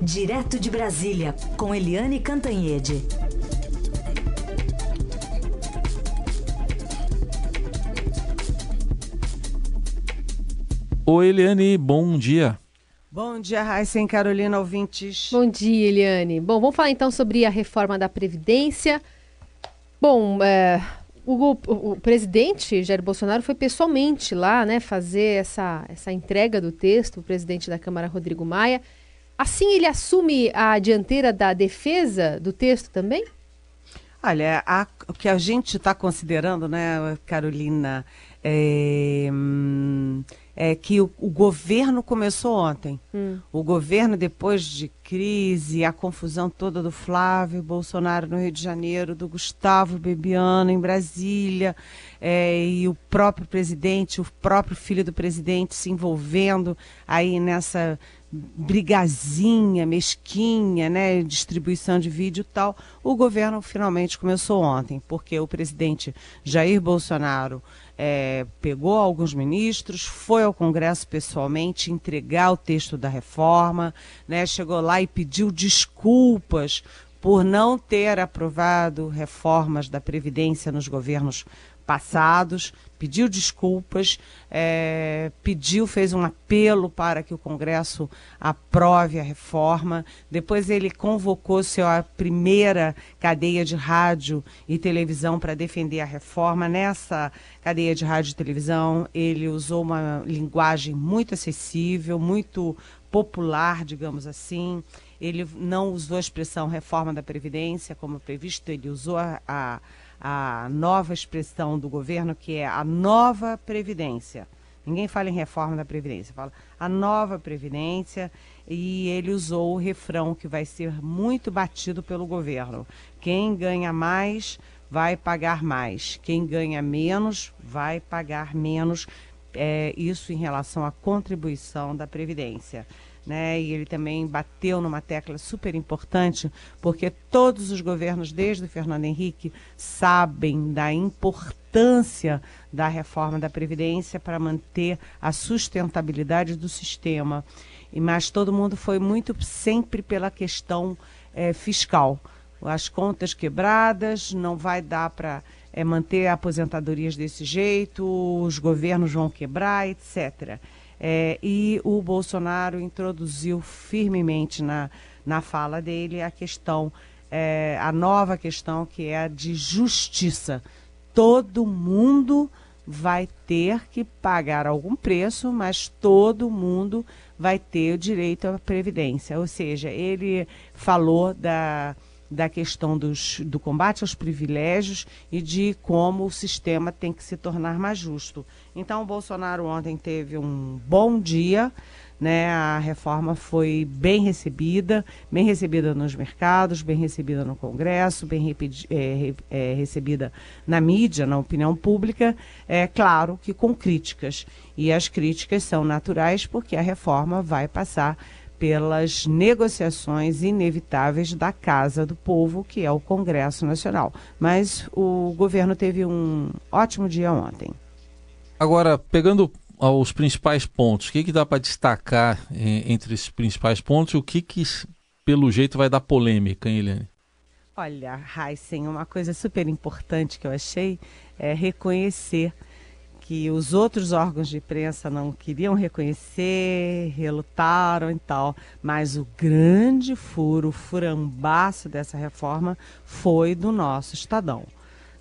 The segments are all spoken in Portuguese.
Direto de Brasília, com Eliane Cantanhede. Oi, Eliane, bom dia. Bom dia, Raíssa e Carolina, ouvintes. Bom dia, Eliane. Bom, vamos falar então sobre a reforma da Previdência. Bom, é, o, o, o, presidente Jair Bolsonaro foi pessoalmente lá, né, fazer essa, essa entrega do texto, o presidente da Câmara, Rodrigo Maia. Assim ele assume a dianteira da defesa do texto também? Olha, a, o que a gente está considerando, né, Carolina, é, é que o, o, governo começou ontem. Hum. O governo, depois de crise, a confusão toda do Flávio Bolsonaro no Rio de Janeiro, do Gustavo Bebiano em Brasília, é, e o próprio presidente, o próprio filho do presidente se envolvendo aí nessa brigazinha, mesquinha, né, distribuição de vídeo e tal, o governo finalmente começou ontem, porque o presidente Jair Bolsonaro é, pegou alguns ministros, foi ao Congresso pessoalmente entregar o texto da reforma, né, chegou lá e pediu desculpas por não ter aprovado reformas da Previdência nos governos passados, pediu desculpas, é, pediu, fez um apelo para que o Congresso aprove a reforma. Depois ele convocou sua primeira cadeia de rádio e televisão para defender a reforma. Nessa cadeia de rádio e televisão, ele usou uma linguagem muito acessível, muito popular, digamos assim. Ele não usou a expressão reforma da Previdência como previsto, ele usou a, a nova expressão do governo, que é a nova Previdência. Ninguém fala em reforma da Previdência, fala a nova Previdência e ele usou o refrão que vai ser muito batido pelo governo. Quem ganha mais vai pagar mais, quem ganha menos vai pagar menos. É, isso em relação à contribuição da Previdência né? E ele também bateu numa tecla super importante, porque todos os governos, desde o Fernando Henrique, sabem da importância da reforma da Previdência para manter a sustentabilidade do sistema. E, mas todo mundo foi muito sempre pela questão é, fiscal. As contas quebradas, não vai dar para é, manter aposentadorias desse jeito, os governos vão quebrar, etc. É, e o Bolsonaro introduziu firmemente na, na fala dele a questão, é, a nova questão que é a de justiça. Todo mundo vai ter que pagar algum preço, mas todo mundo vai ter o direito à previdência. Ou seja, ele falou da da questão dos, do combate aos privilégios e de como o sistema tem que se tornar mais justo. Então, o Bolsonaro ontem teve um bom dia, né? A reforma foi bem recebida, bem recebida nos mercados, bem recebida no Congresso, bem é, é, recebida na mídia, na opinião pública. É claro que com críticas. E as críticas são naturais porque a reforma vai passar pelas negociações inevitáveis da Casa do Povo, que é o Congresso Nacional. Mas o governo teve um ótimo dia ontem. Agora, pegando os principais pontos, o que, que dá para destacar eh, entre esses principais pontos e o que, que, pelo jeito, vai dar polêmica, hein, Eliane? Olha, Heisen, uma coisa super importante que eu achei é reconhecer que os outros órgãos de imprensa não queriam reconhecer, relutaram e tal. Mas o grande furo, o furambaço dessa reforma foi do nosso Estadão.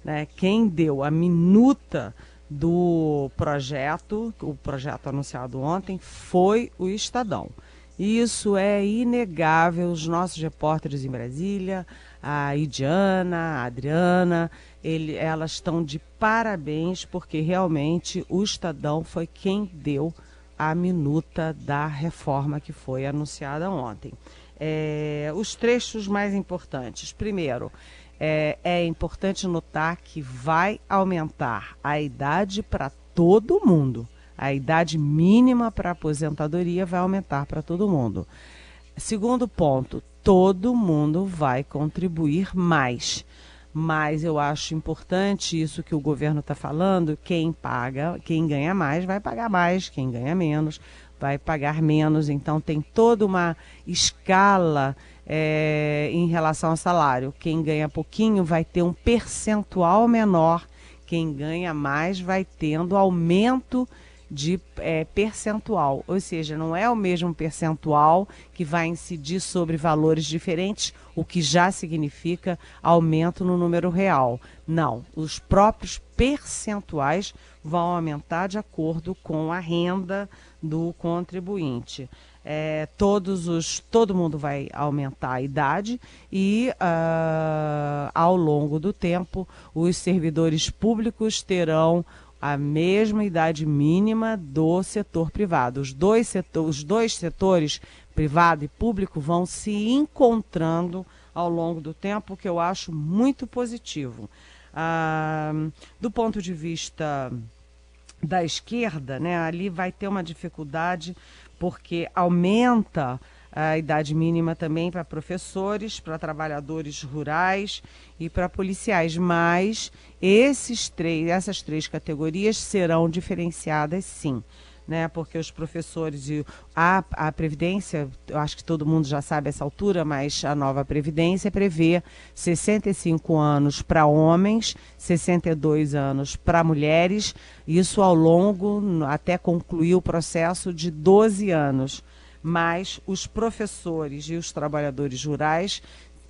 Né? Quem deu a minuta do projeto, o projeto anunciado ontem, foi o Estadão. Isso é inegável. Os nossos repórteres em Brasília, a Idiana, a Adriana, ele, elas estão de parabéns porque realmente o Estadão foi quem deu a minuta da reforma que foi anunciada ontem. É, os trechos mais importantes. Primeiro, é, é importante notar que vai aumentar a idade para todo mundo a idade mínima para aposentadoria vai aumentar para todo mundo. Segundo ponto, todo mundo vai contribuir mais. Mas eu acho importante isso que o governo está falando: quem paga, quem ganha mais vai pagar mais, quem ganha menos vai pagar menos. Então, tem toda uma escala é, em relação ao salário. Quem ganha pouquinho vai ter um percentual menor, quem ganha mais vai tendo aumento de é, percentual, ou seja, não é o mesmo percentual que vai incidir sobre valores diferentes, o que já significa aumento no número real. Não, os próprios percentuais vão aumentar de acordo com a renda do contribuinte. É, todos os, todo mundo vai aumentar a idade e uh, ao longo do tempo os servidores públicos terão a mesma idade mínima do setor privado. Os dois, setor, os dois setores, privado e público, vão se encontrando ao longo do tempo, o que eu acho muito positivo. Ah, do ponto de vista da esquerda, né, ali vai ter uma dificuldade porque aumenta a idade mínima também para professores, para trabalhadores rurais e para policiais, mas esses três, essas três categorias serão diferenciadas sim. Né, porque os professores e a, a Previdência, eu acho que todo mundo já sabe essa altura, mas a nova Previdência prevê 65 anos para homens, 62 anos para mulheres, isso ao longo, até concluir o processo de 12 anos mas os professores e os trabalhadores rurais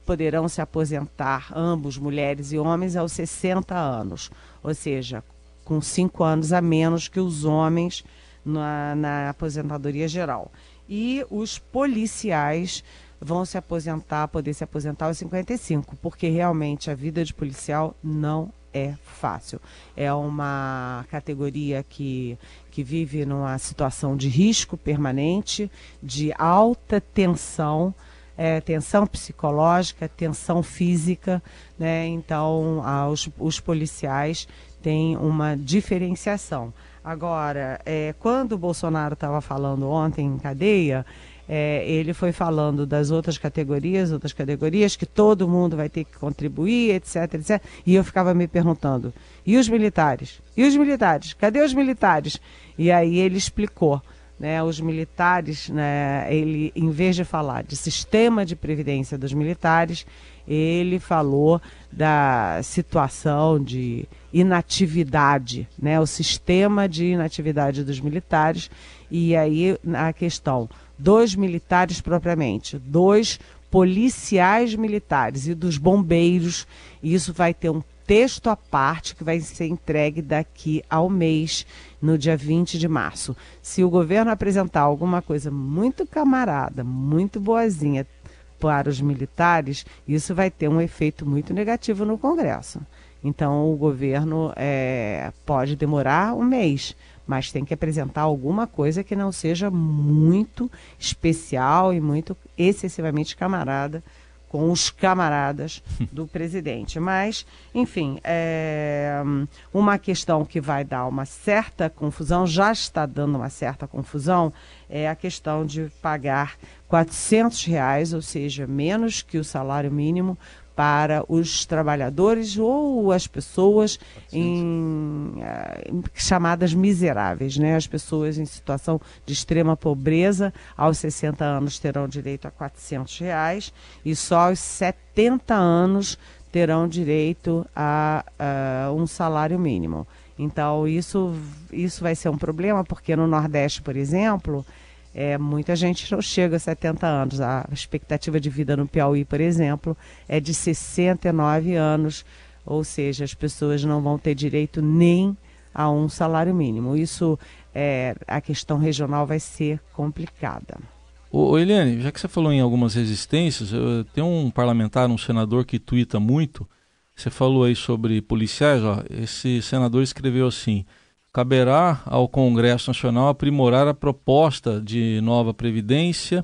poderão se aposentar, ambos, mulheres e homens, aos 60 anos, ou seja, com cinco anos a menos que os homens na, na aposentadoria geral. E os policiais vão se aposentar, poder se aposentar aos 55, porque realmente a vida de policial não é fácil. É uma categoria que, que vive numa situação de risco permanente, de alta tensão, é, tensão psicológica, tensão física, né? Então, os, os policiais têm uma diferenciação. Agora, é, quando o Bolsonaro estava falando ontem em cadeia, é, ele foi falando das outras categorias, outras categorias, que todo mundo vai ter que contribuir, etc, etc. E eu ficava me perguntando, e os militares? E os militares? Cadê os militares? E aí ele explicou. Né, os militares, né, ele, em vez de falar de sistema de previdência dos militares, ele falou da situação de inatividade, né, o sistema de inatividade dos militares, e aí a questão dos militares propriamente, dos policiais militares e dos bombeiros. Isso vai ter um texto à parte que vai ser entregue daqui ao mês, no dia 20 de março. Se o governo apresentar alguma coisa muito camarada, muito boazinha para os militares, isso vai ter um efeito muito negativo no Congresso. Então, o governo é, pode demorar um mês, mas tem que apresentar alguma coisa que não seja muito especial e muito excessivamente camarada com os camaradas do presidente. Mas, enfim, é uma questão que vai dar uma certa confusão, já está dando uma certa confusão, é a questão de pagar 400 reais, ou seja, menos que o salário mínimo, para os trabalhadores ou as pessoas em, eh, em, chamadas miseráveis, né? As pessoas em situação de extrema pobreza, aos 60 anos terão direito a 400 reais e só aos 70 anos terão direito a, a um salário mínimo. Então isso, isso vai ser um problema porque no Nordeste, por exemplo, é, muita gente não chega a 70 anos. A expectativa de vida no Piauí, por exemplo, é de 69 anos, ou seja, as pessoas não vão ter direito nem a um salário mínimo. Isso, é, a questão regional vai ser complicada. Ô, Eliane, já que você falou em algumas resistências, tem um parlamentar, um senador que tuita muito. Você falou aí sobre policiais, ó, esse senador escreveu assim: caberá ao Congresso Nacional aprimorar a proposta de nova Previdência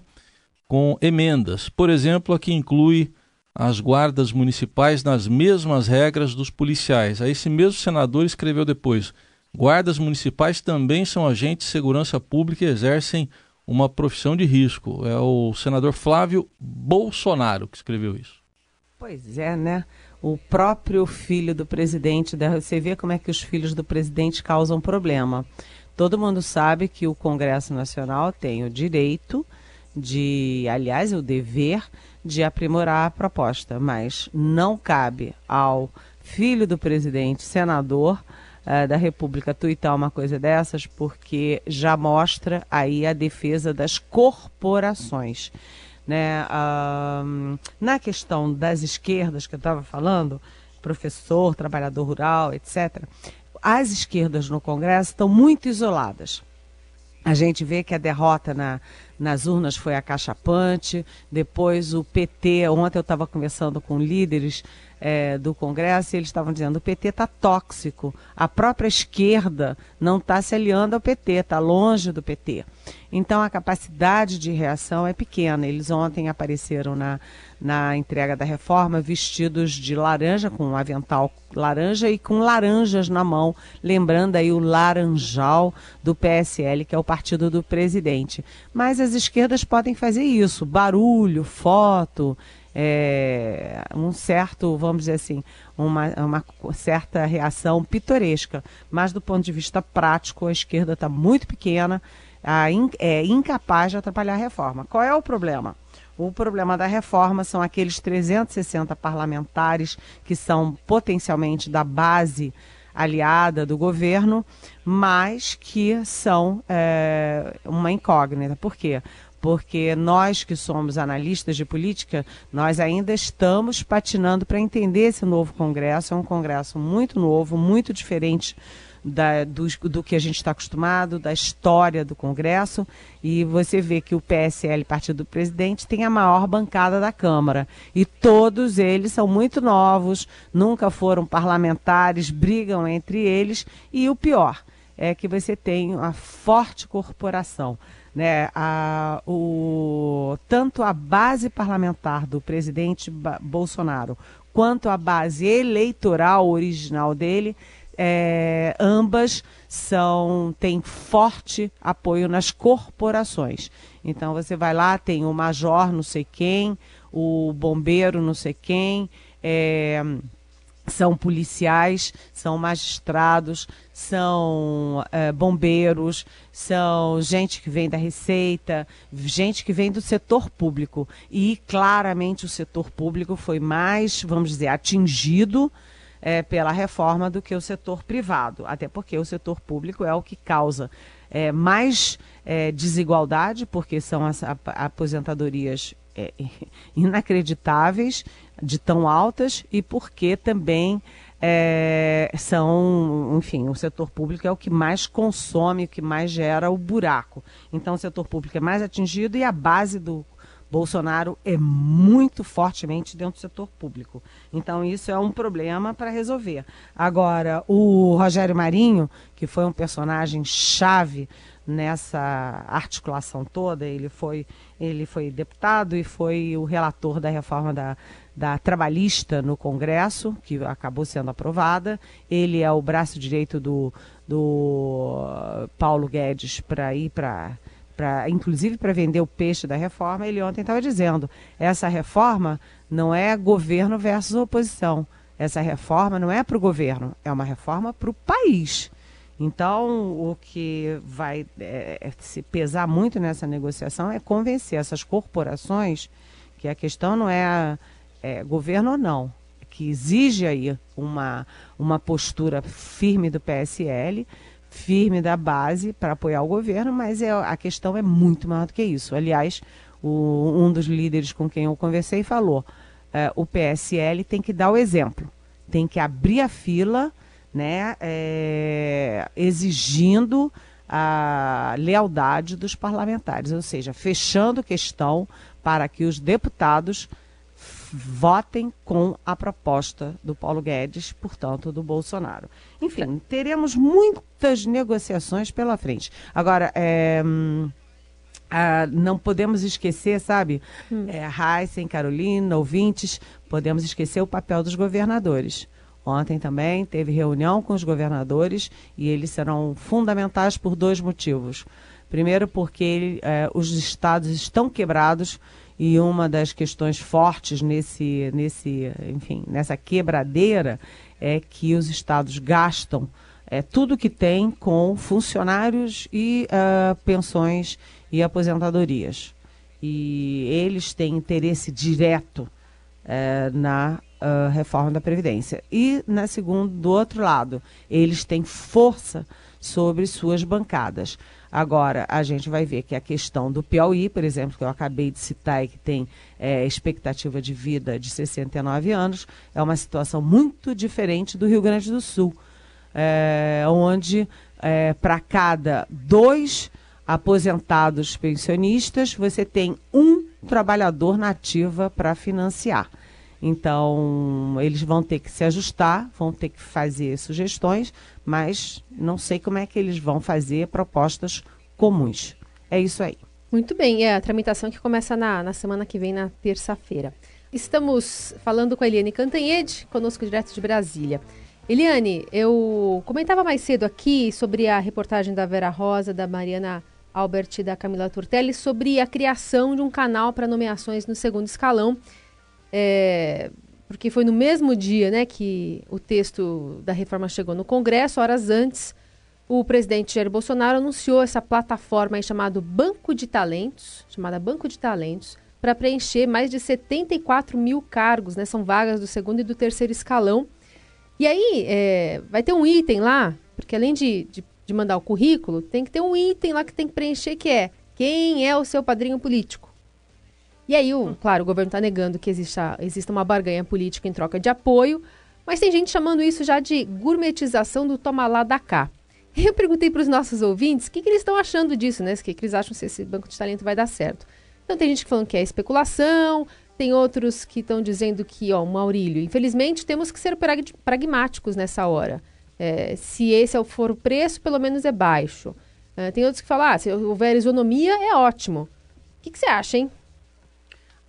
com emendas. Por exemplo, a que inclui as guardas municipais nas mesmas regras dos policiais. Aí esse mesmo senador escreveu depois: guardas municipais também são agentes de segurança pública e exercem uma profissão de risco. É o senador Flávio Bolsonaro que escreveu isso. Pois é, né? O próprio filho do presidente, você vê como é que os filhos do presidente causam problema. Todo mundo sabe que o Congresso Nacional tem o direito de, aliás, o dever de aprimorar a proposta, mas não cabe ao filho do presidente, senador uh, da República, tuitar uma coisa dessas, porque já mostra aí a defesa das corporações. Né? Na questão das esquerdas que eu estava falando, professor, trabalhador rural, etc., as esquerdas no Congresso estão muito isoladas. A gente vê que a derrota na, nas urnas foi acachapante, depois o PT, ontem eu estava conversando com líderes é, do Congresso e eles estavam dizendo o PT está tóxico, a própria esquerda não está se aliando ao PT, está longe do PT. Então a capacidade de reação é pequena. Eles ontem apareceram na, na entrega da reforma vestidos de laranja, com um avental laranja e com laranjas na mão, lembrando aí o laranjal do PSL, que é o partido do presidente. Mas as esquerdas podem fazer isso, barulho, foto, é, um certo, vamos dizer assim, uma, uma certa reação pitoresca. Mas do ponto de vista prático, a esquerda está muito pequena, a in, é incapaz de atrapalhar a reforma. Qual é o problema? O problema da reforma são aqueles 360 parlamentares que são potencialmente da base aliada do governo, mas que são é, uma incógnita. Por quê? Porque nós que somos analistas de política, nós ainda estamos patinando para entender esse novo Congresso. É um Congresso muito novo, muito diferente da, do, do, que a gente está acostumado, da história do Congresso, e você vê que o PSL, Partido do Presidente, tem a maior bancada da Câmara. E todos eles são muito novos, nunca foram parlamentares, brigam entre eles, e o pior é que você tem uma forte corporação né, a, o, tanto a base parlamentar do presidente Bolsonaro quanto a base eleitoral original dele, é, ambas são têm forte apoio nas corporações. Então você vai lá, tem o major não sei quem, o bombeiro não sei quem, é, são policiais, são magistrados, são é, bombeiros, são gente que vem da Receita, gente que vem do setor público. E claramente o setor público foi mais, vamos dizer, atingido é, pela reforma do que o setor privado. Até porque o setor público é o que causa é, mais desigualdade, porque são as aposentadorias inacreditáveis de tão altas e porque também é, são, enfim, o setor público é o que mais consome, o que mais gera o buraco. Então, o setor público é mais atingido e a base do Bolsonaro é muito fortemente dentro do setor público. Então, isso é um problema para resolver. Agora, o Rogério Marinho, que foi um personagem chave nessa articulação toda, ele foi, ele foi deputado e foi o relator da reforma da, da trabalhista no Congresso, que acabou sendo aprovada. Ele é o braço direito do, do Paulo Guedes para ir para. Pra, inclusive para vender o peixe da reforma, ele ontem estava dizendo: essa reforma não é governo versus oposição. Essa reforma não é para o governo, é uma reforma para o país. Então, o que vai é, se pesar muito nessa negociação é convencer essas corporações que a questão não é é, governo ou não, que exige aí uma, uma postura firme do PSL, firme da base para apoiar o governo, mas é, a questão é muito maior do que isso. Aliás, o, um dos líderes com quem eu conversei falou: é, o PSL tem que dar o exemplo, tem que abrir a fila, né, é, exigindo a lealdade dos parlamentares, ou seja, fechando questão para que os deputados votem com a proposta do Paulo Guedes, portanto, do Bolsonaro. Enfim, teremos muitas negociações pela frente. Agora, é, ah, não podemos esquecer, sabe, hum. é, Heisen, Carolina, ouvintes, podemos esquecer o papel dos governadores. Ontem também teve reunião com os governadores e eles serão fundamentais por dois motivos. Primeiro, porque é, os estados estão quebrados e uma das questões fortes nesse, nesse, enfim, nessa quebradeira é que os estados gastam é, tudo que tem com funcionários e uh, pensões e aposentadorias. E eles têm interesse direto uh, na uh, reforma da Previdência. E, na segundo, do outro lado, eles têm força sobre suas bancadas. Agora, a gente vai ver que a questão do Piauí, por exemplo, que eu acabei de citar e que tem é, expectativa de vida de 69 anos, é uma situação muito diferente do Rio Grande do Sul, é, onde é, para cada dois aposentados pensionistas, você tem um trabalhador nativa para financiar. Então, eles vão ter que se ajustar, vão ter que fazer sugestões, mas não sei como é que eles vão fazer propostas comuns. É isso aí. Muito bem, é a tramitação que começa na, na semana que vem, na terça-feira. Estamos falando com a Eliane Cantanhede, conosco direto de Brasília. Eliane, eu comentava mais cedo aqui sobre a reportagem da Vera Rosa, da Mariana Albert e da Camila Turtelli sobre a criação de um canal para nomeações no segundo escalão é, porque foi no mesmo dia né, que o texto da reforma chegou no Congresso, horas antes, o presidente Jair Bolsonaro anunciou essa plataforma chamada Banco de Talentos, chamada Banco de Talentos, para preencher mais de 74 mil cargos, né, são vagas do segundo e do terceiro escalão. E aí é, vai ter um item lá, porque além de, de, de mandar o currículo, tem que ter um item lá que tem que preencher que é quem é o seu padrinho político. E aí, o, claro, o governo está negando que exista, exista uma barganha política em troca de apoio, mas tem gente chamando isso já de gourmetização do toma lá da cá. Eu perguntei para os nossos ouvintes o que, que, eles estão achando disso, né? O que, que eles acham se esse banco de talento vai dar certo. Então tem gente que falando que é especulação, tem outros que estão dizendo que, ó, Maurílio, infelizmente temos que ser pragmáticos nessa hora. É, se esse é for o preço, pelo menos é baixo. É, tem outros que falam, ah, se houver isonomia, é ótimo. O que, que você acha, hein?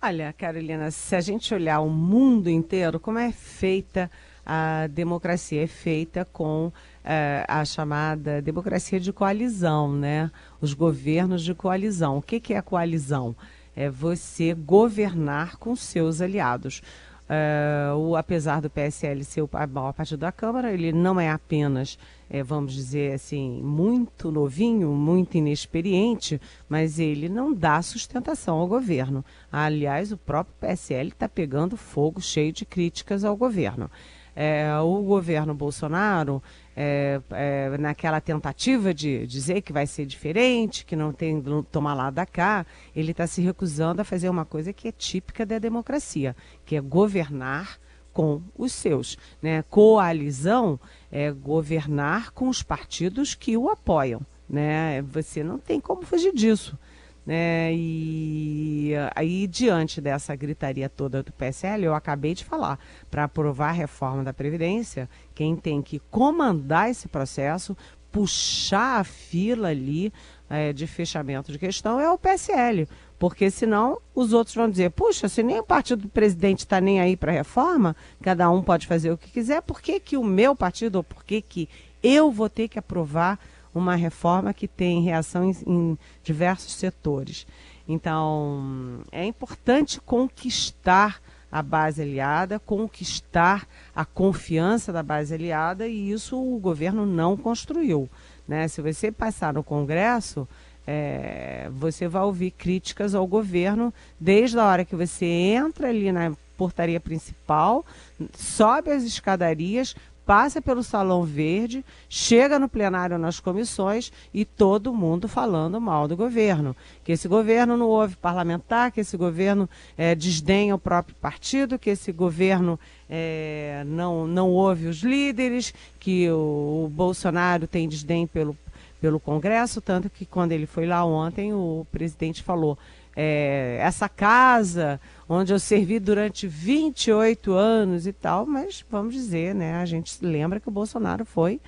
Olha, Carolina, se a gente olhar o mundo inteiro, como é feita a democracia? É feita com é, a chamada democracia de coalizão, né? Os governos de coalizão. O que, que é coalizão? É você governar com seus aliados. Uh, o, apesar do PSL ser o maior partido da Câmara, ele não é apenas, é, vamos dizer assim, muito novinho, muito inexperiente, mas ele não dá sustentação ao governo. Aliás, o próprio PSL está pegando fogo cheio de críticas ao governo. É, o governo Bolsonaro é, é, naquela tentativa de dizer que vai ser diferente, que não tem tomar lá da cá, ele está se recusando a fazer uma coisa que é típica da democracia, que é governar com os seus. Né? Coalizão é governar com os partidos que o apoiam. Né? Você não tem como fugir disso. Né? E aí, diante dessa gritaria toda do PSL, eu acabei de falar, para aprovar a reforma da Previdência, quem tem que comandar esse processo, puxar a fila ali é, de fechamento de questão é o PSL. Porque senão os outros vão dizer, puxa, se nem o partido do presidente está nem aí para reforma, cada um pode fazer o que quiser, por que, que o meu partido, ou por que, que eu vou ter que aprovar uma reforma que tem reação em, em diversos setores. Então, é importante conquistar a base aliada, conquistar a confiança da base aliada, e isso o governo não construiu. Né? Se você passar no Congresso, é, você vai ouvir críticas ao governo desde a hora que você entra ali na portaria principal, sobe as escadarias, passa pelo Salão Verde, chega no plenário nas comissões e todo mundo falando mal do governo. Que esse governo não ouve parlamentar, que esse governo é, desdenha o próprio partido, que esse governo é, não, não ouve os líderes, que o, o Bolsonaro tem desdém pelo, pelo Congresso, tanto que quando ele foi lá ontem, o presidente falou. É, essa casa onde eu servi durante 28 anos e tal, mas vamos dizer, né, a gente lembra que o Bolsonaro foi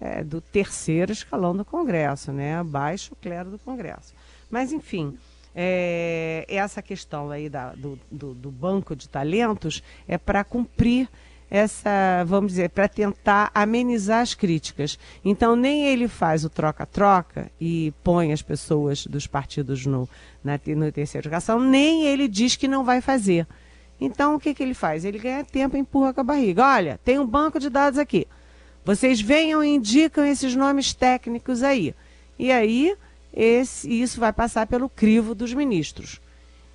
é, do terceiro escalão do Congresso, né, abaixo clero do Congresso. Mas, enfim, é, essa questão aí da, do, do, do banco de talentos é para cumprir essa, vamos dizer, para tentar amenizar as críticas. Então, nem ele faz o troca-troca e põe as pessoas dos partidos no, na, no educação, nem ele diz que não vai fazer. Então, o que, que ele faz? Ele ganha tempo e empurra com a barriga. Olha, tem um banco de dados aqui. Vocês venham e indicam esses nomes técnicos aí. E aí, esse, isso vai passar pelo crivo dos ministros.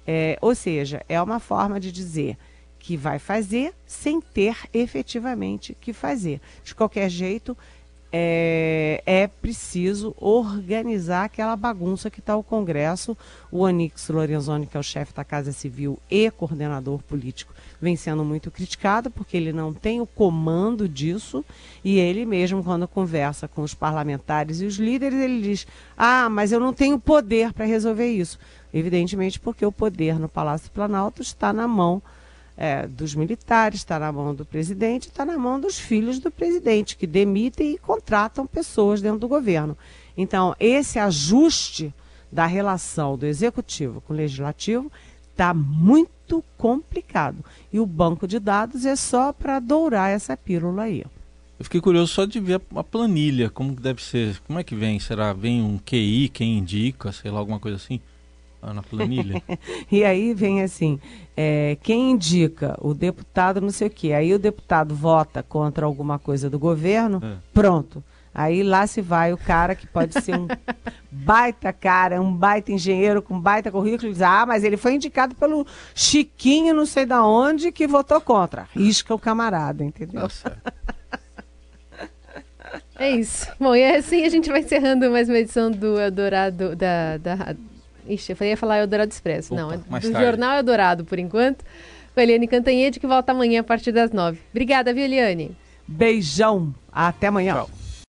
É, ou seja, é uma forma de dizer que vai fazer sem ter efetivamente que fazer. De qualquer jeito, é, é preciso organizar aquela bagunça que está o Congresso. O Onix Lorenzoni, que é o chefe da Casa Civil e coordenador político, vem sendo muito criticado porque ele não tem o comando disso e ele mesmo, quando conversa com os parlamentares e os líderes, ele diz: Ah, mas eu não tenho poder para resolver isso. Evidentemente, porque o poder no Palácio Planalto está na mão é, dos militares, está na mão do presidente, está na mão dos filhos do presidente, que demitem e contratam pessoas dentro do governo. Então, esse ajuste da relação do executivo com o legislativo está muito complicado. E o banco de dados é só para dourar essa pílula aí. Eu fiquei curioso só de ver a planilha, como deve ser, como é que vem? Será vem um QI, quem indica, sei lá, alguma coisa assim? Ah, na planilha. e aí vem assim, é, quem indica o deputado não sei o quê. Aí o deputado vota contra alguma coisa do governo, é. pronto. Aí lá se vai o cara que pode ser um baita cara, um baita engenheiro com baita currículo, e diz, ah, mas ele foi indicado pelo Chiquinho não sei da onde que votou contra. Risca o camarada, entendeu? Nossa. É isso. Bom, e assim a gente vai encerrando mais uma edição do Eldorado da, da, Ixi, eu ia falar Eldorado Expresso. Opa, Não, é do tarde. Jornal Eldorado, por enquanto. Com a Eliane Cantanhede, que volta amanhã a partir das nove. Obrigada, viu, Eliane? Beijão. Até amanhã. Tchau.